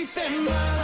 dicen.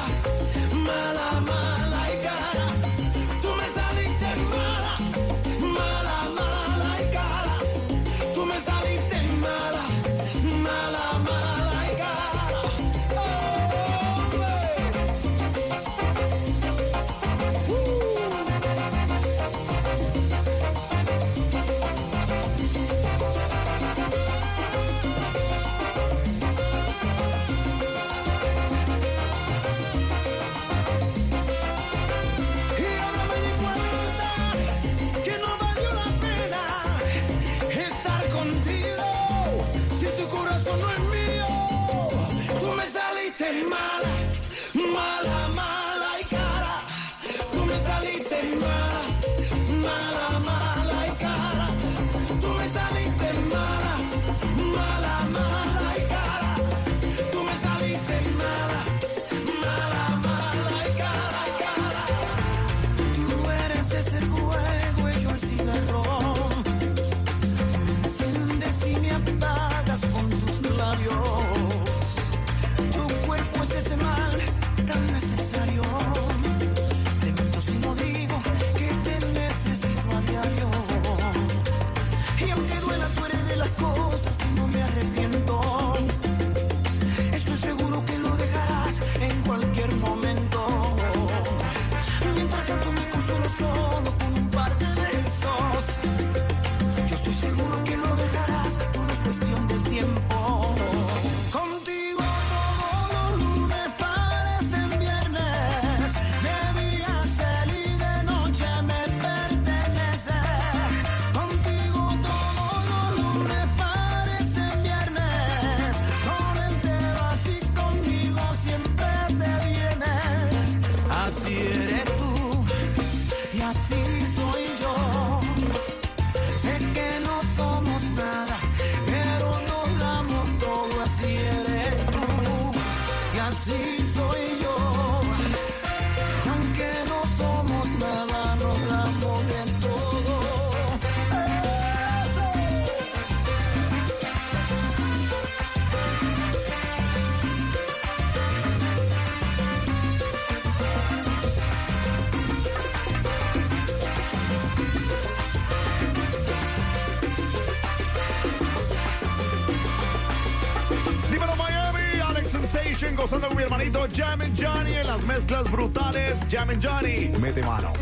Jamen Johnny en las mezclas brutales. Jamen Johnny, mete mano.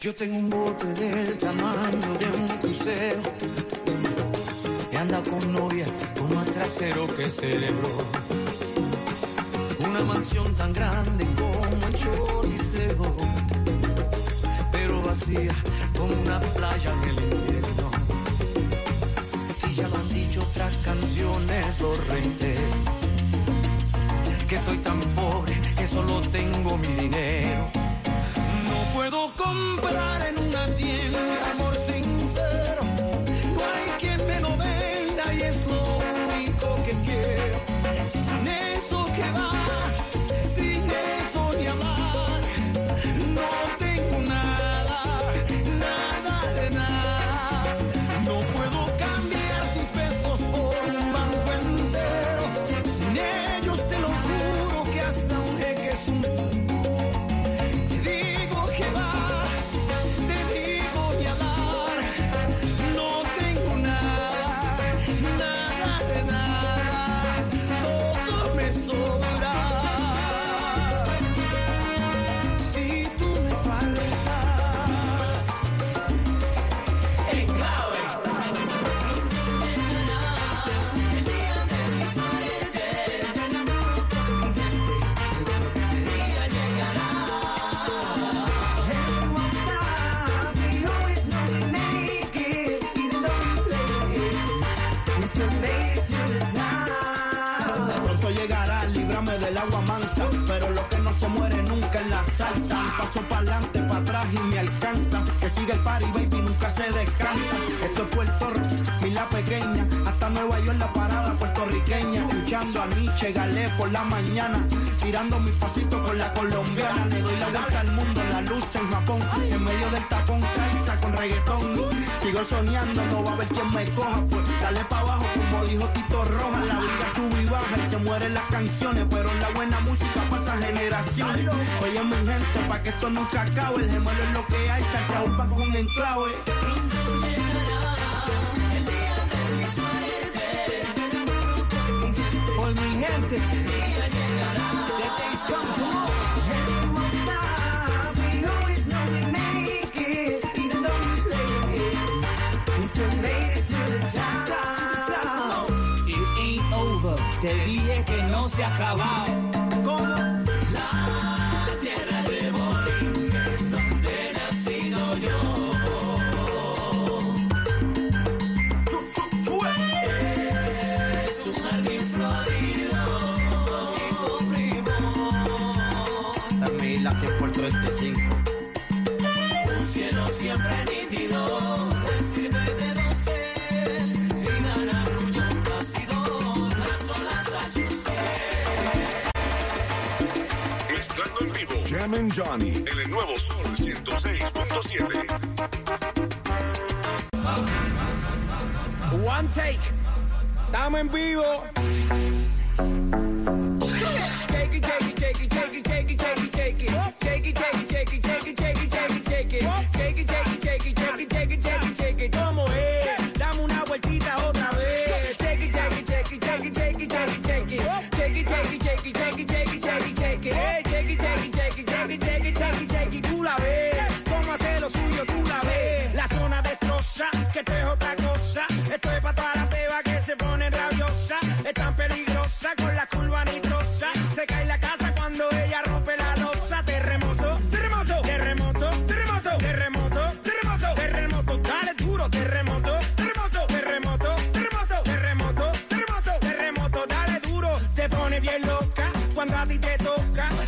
Yo tengo un bote del tamaño de un crucero. He anda con novias con más trasero que cerebro. Una mansión tan grande como el Choliseo, pero vacía como una playa en el invierno. Si ya lo han dicho otras canciones, lo que soy tan pobre que solo tengo mi dinero. No puedo comprar party, baby, nunca se descansa. Esto es Puerto Rico, la pequeña. Hasta Nueva York la parada puertorriqueña. Escuchando a Nietzsche, galé por la mañana. Tirando mis pasitos con la colombiana. Le doy la vuelta al mundo, la luz en Japón. En medio del Sigo soñando, no va a haber quien me coja. Pues dale para abajo, como dijo Tito Roja. La vida sube y baja y se mueren las canciones. Pero la buena música pasa generaciones. Oye, mi gente, pa' que esto nunca acabe. El gemelo es lo que hay, salsa pa' con enclave. Por mi gente. The days come tomorrow. Se ha acabado. En vivo. Jam and Johnny. En el nuevo Sol 106.7. One take. Estamos en vivo. Take it, take it, take it, take it, take it, take it, take it. Take it, take it, take it, take it, take it, take it, take it. Take it, take it, take it, take it, take it, take it,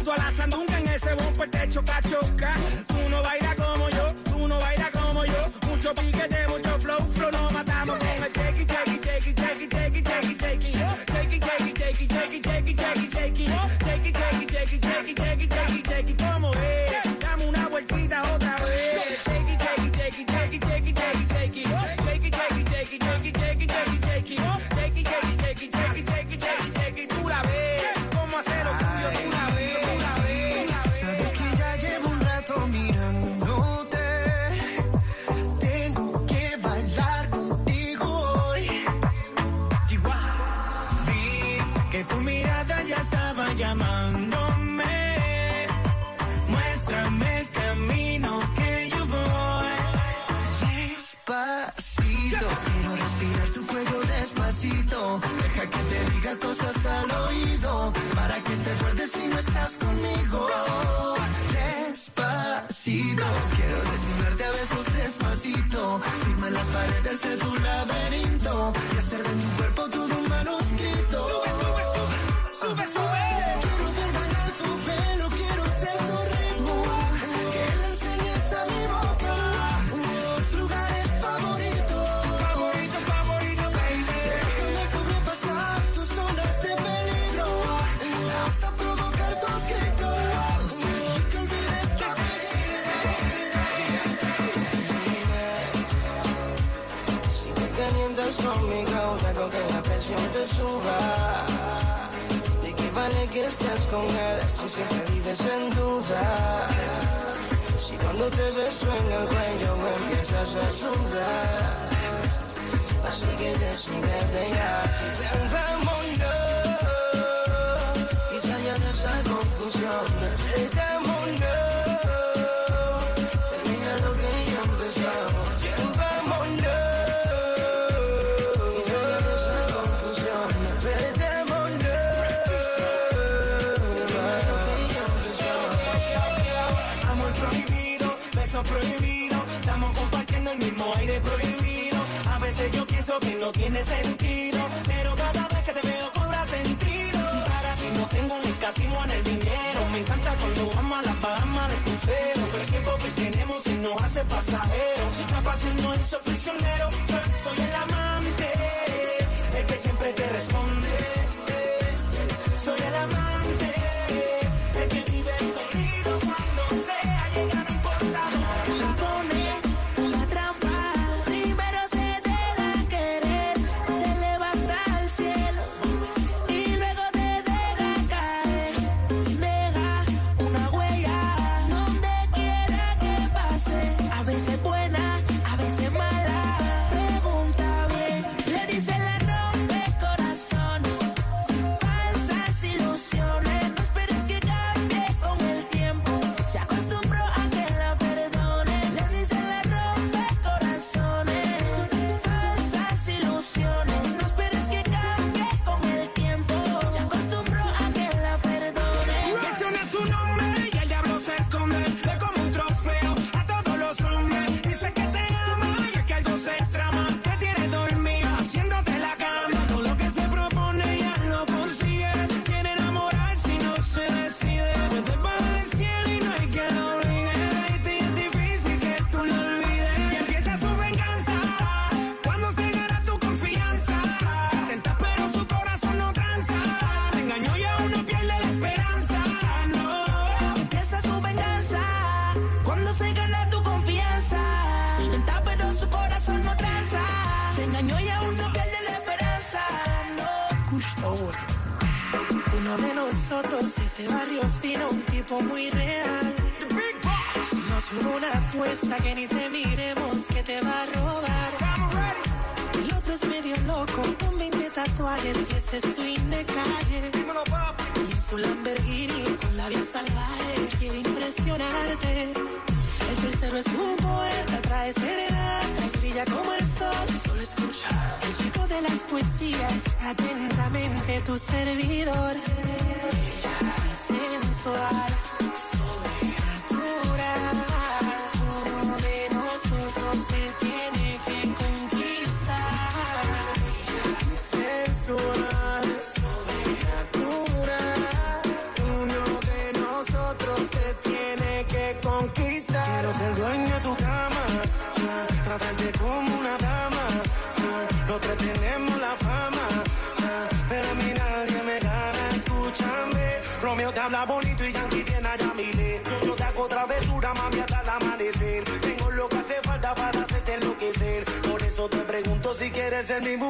Tú a la en ese bumper te choca, choca. Tú no bailas como yo, tú no bailas como yo. Mucho piquete, mucho flow, flow, nos matamos con take it, take it, take it, take it, take it, take it, take it. Take it. ¿Cómo es? Paredes de tu laberinto. Presión te suba. ¿De qué vale que estés con él si siempre vives en duda? Si cuando te beso en el cuello empiezas a sudar. Así que decídete ya. Vámonos. Y salga de esa confusión. tiene sentido, pero cada vez que te veo cobra sentido. Para ti no tengo ni castigo en el dinero, me encanta cuando ama las Bahamas de crucero, pero el tiempo que tenemos se nos hace pasajeros, la pasión no es prisionero, soy el. de nosotros, este barrio fino, un tipo muy real. Nos hubo una apuesta que ni te miremos, que te va a robar. El otro es medio loco, con 20 tatuajes y ese swing de calle. Y su Lamborghini con la vida salvaje quiere impresionarte. El tercero es un poeta, trae serenata, Mira cómo el sol, solo escucha. El chico de las poesías, atentamente tu servidor. Ella sensual, sobrenatural. Uno de nosotros te tiene que conquistar. Ella es sensual, sobrenatural. Uno de nosotros te tiene que conquistar. Quiero ser dueño de tu cama Let me move.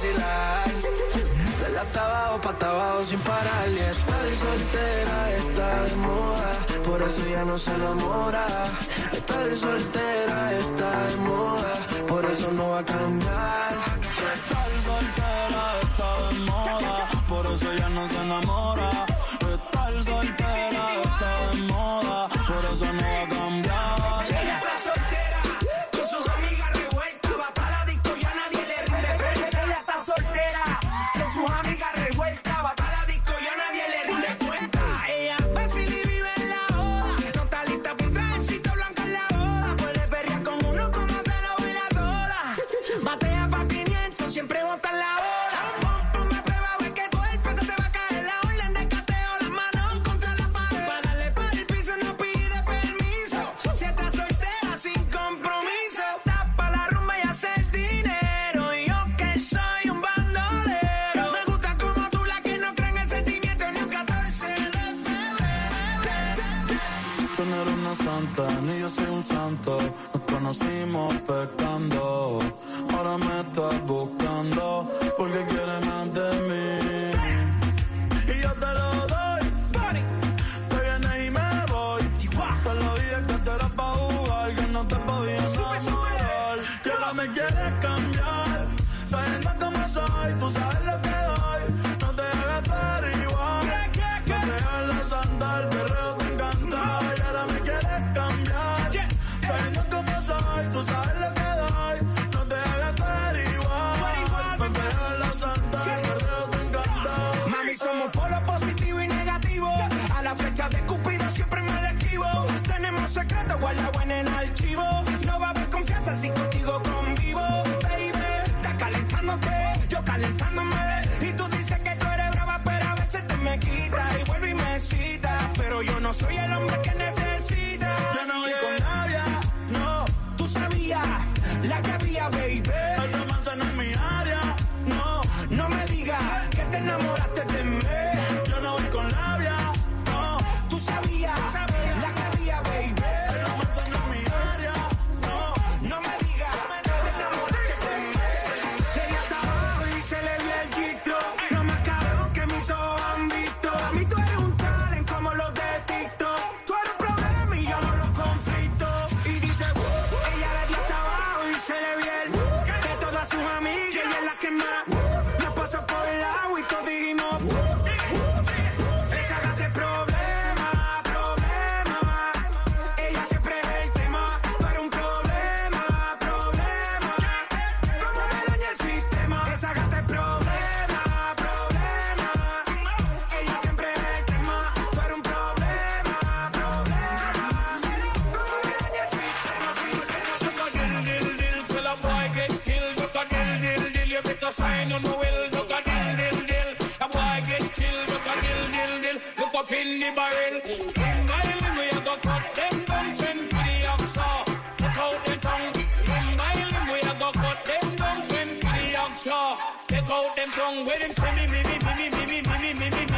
vacilar. De lata abajo, pata abajo, sin parar. Y estar soltera está de moda, por eso ya no se enamora. Estar soltera está de moda, por eso no va a cambiar. Nos conocimos pecando. Ahora me estás buscando porque quieres más de mí. Y yo te lo doy. Te vienes y me voy. Te lo dije que era pa' jugar, que no te podía enamorar. Que ahora me quieres cambiar. Sabiendo cómo soy, tú sabes. calentándome. Y tú dices que tú eres brava, pero a veces te me quita. Y vuelvo y me cita. Pero yo no soy el hombre que don't know well, look a dill, dill, dill. The boy get chill. look a dill, dill, dill. Look up in the barrel. We a go cut them down, send for the oxaw. Cut out we a go cut them for the. Take out them tongue, where them send me, me, me, me, me, me, me, me, me, me.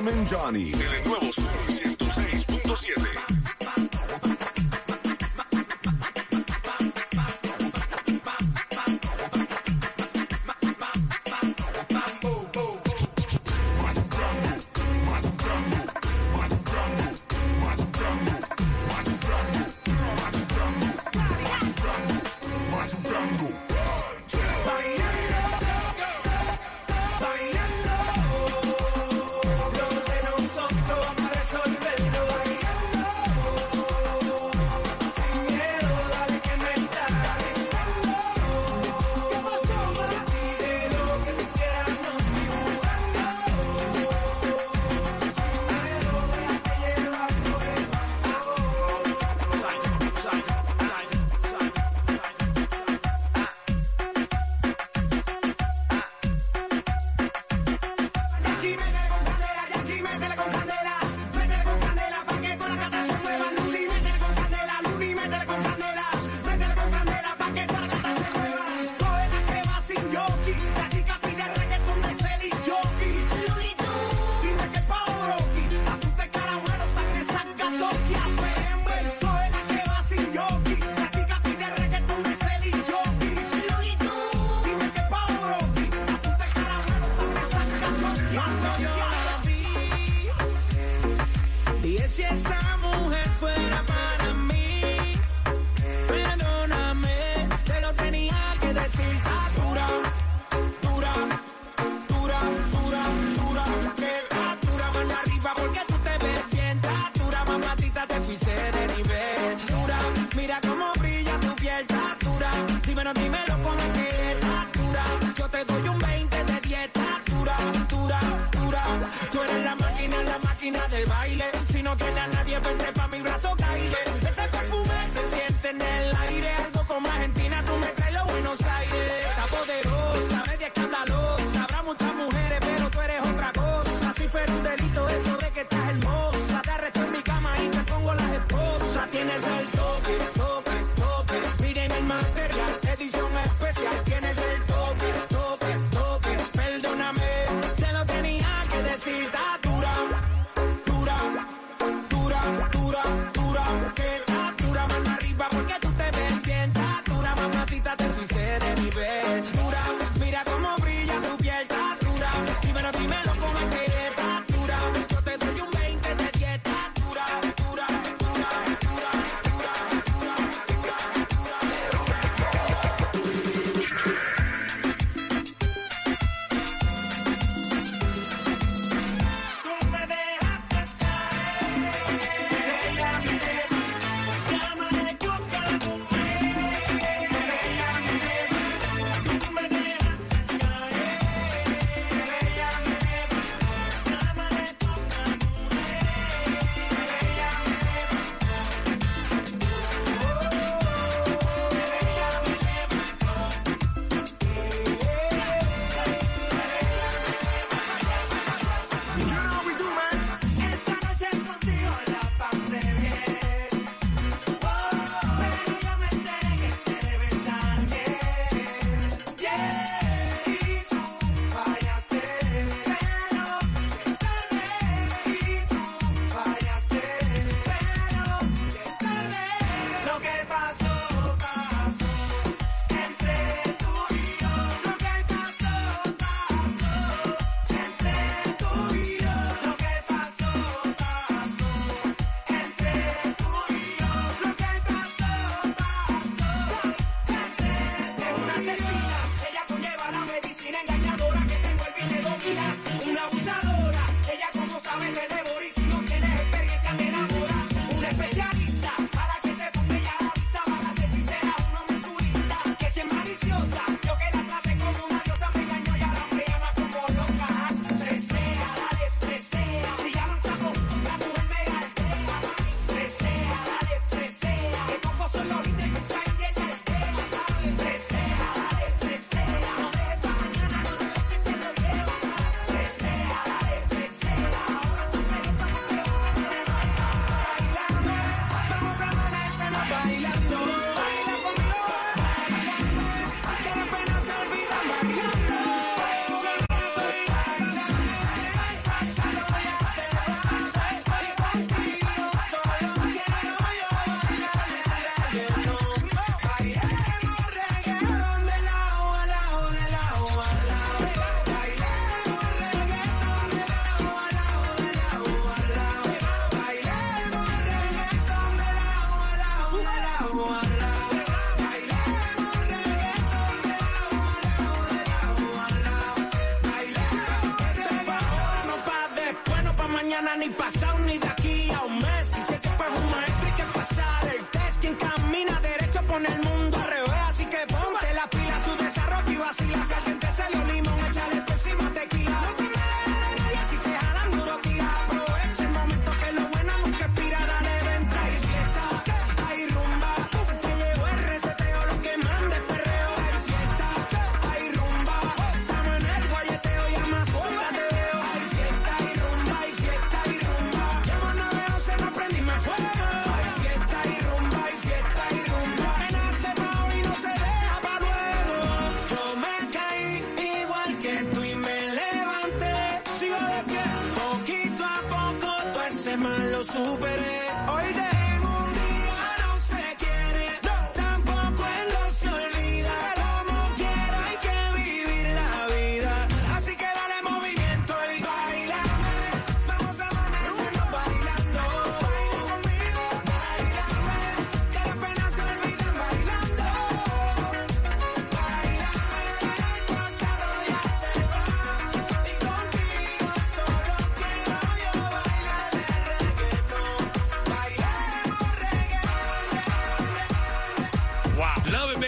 Jam and Johnny. Primero dímelo con qué altura. Yo te doy un 20 de 10 altura, dura, dura. Tú eres la máquina, la máquina de baile. Si no tienes a nadie, vente pa' mi brazo, caile.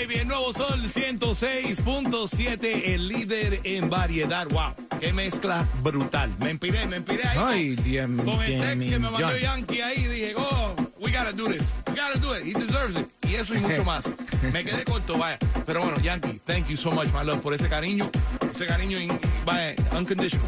Baby. El nuevo Sol 106.7, el líder en variedad. Wow. Qué mezcla brutal. Me empiré, me empiré ahí. Ay, Dios mío. Con el text que me mandó. Yankee ahí, dije, oh, we gotta do this. We gotta do it. He deserves it. Y eso y mucho más. Me quedé corto, vaya. Pero bueno, Yankee, thank you so much, my love, por ese cariño. Ese cariño, in- vaya, unconditional.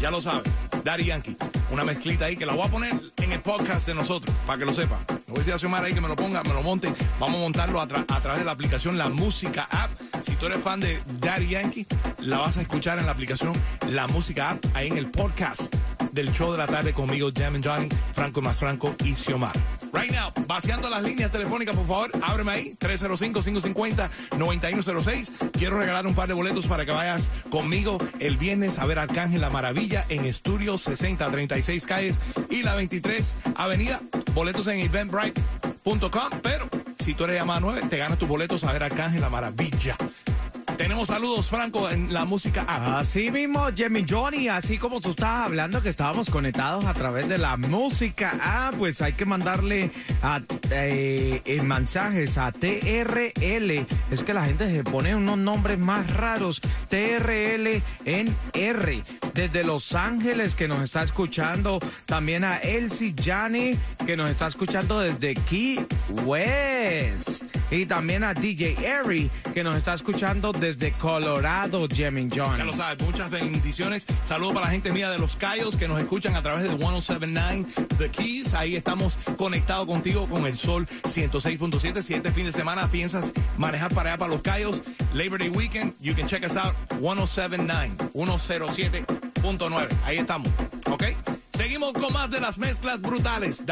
Ya lo sabes. Daddy Yankee. Una mezclita ahí que la voy a poner en el podcast de nosotros, para que lo sepa. Le voy a decir a Xiomara ahí que me lo ponga, me lo monte. Vamos a montarlo a, a través de la aplicación La Música App. Si tú eres fan de Daddy Yankee, la vas a escuchar en la aplicación La Música App, ahí en el podcast del show de la tarde conmigo, Jam and Johnny, Franco más Franco y Xiomara. Right now, vaciando las líneas telefónicas, por favor, ábreme ahí, 305-550-9106. Quiero regalar un par de boletos para que vayas conmigo el viernes a ver Arcángel La Maravilla en Estudio 60, 36 calles y la 23 Avenida. Boletos en eventbrite.com, pero si tú eres llamada 9, te ganas tus boletos a ver Arcángel La Maravilla. Tenemos saludos, Franco, en la música app. Así mismo, Jimmy Johnny, así como tú estabas hablando que estábamos conectados a través de la música, ah, pues hay que mandarle a, eh, eh, mensajes a TRL. Es que la gente se pone unos nombres más raros. TRL en R. Desde Los Ángeles que nos está escuchando. También a Elsie Jani que nos está escuchando desde Key West. Y también a DJ Airy que nos está escuchando desde Colorado, Jimmy John. Ya lo sabes, muchas bendiciones. Saludos para la gente mía de Los Cayos que nos escuchan a través de 1079 The Keys. Ahí estamos conectados contigo con el Sol 106.7. Si este fin de semana piensas manejar para allá para Los Cayos, Labor Day Weekend, you can check us out 1079, 107.9. Ahí estamos, ¿ok? Seguimos con más de las mezclas brutales.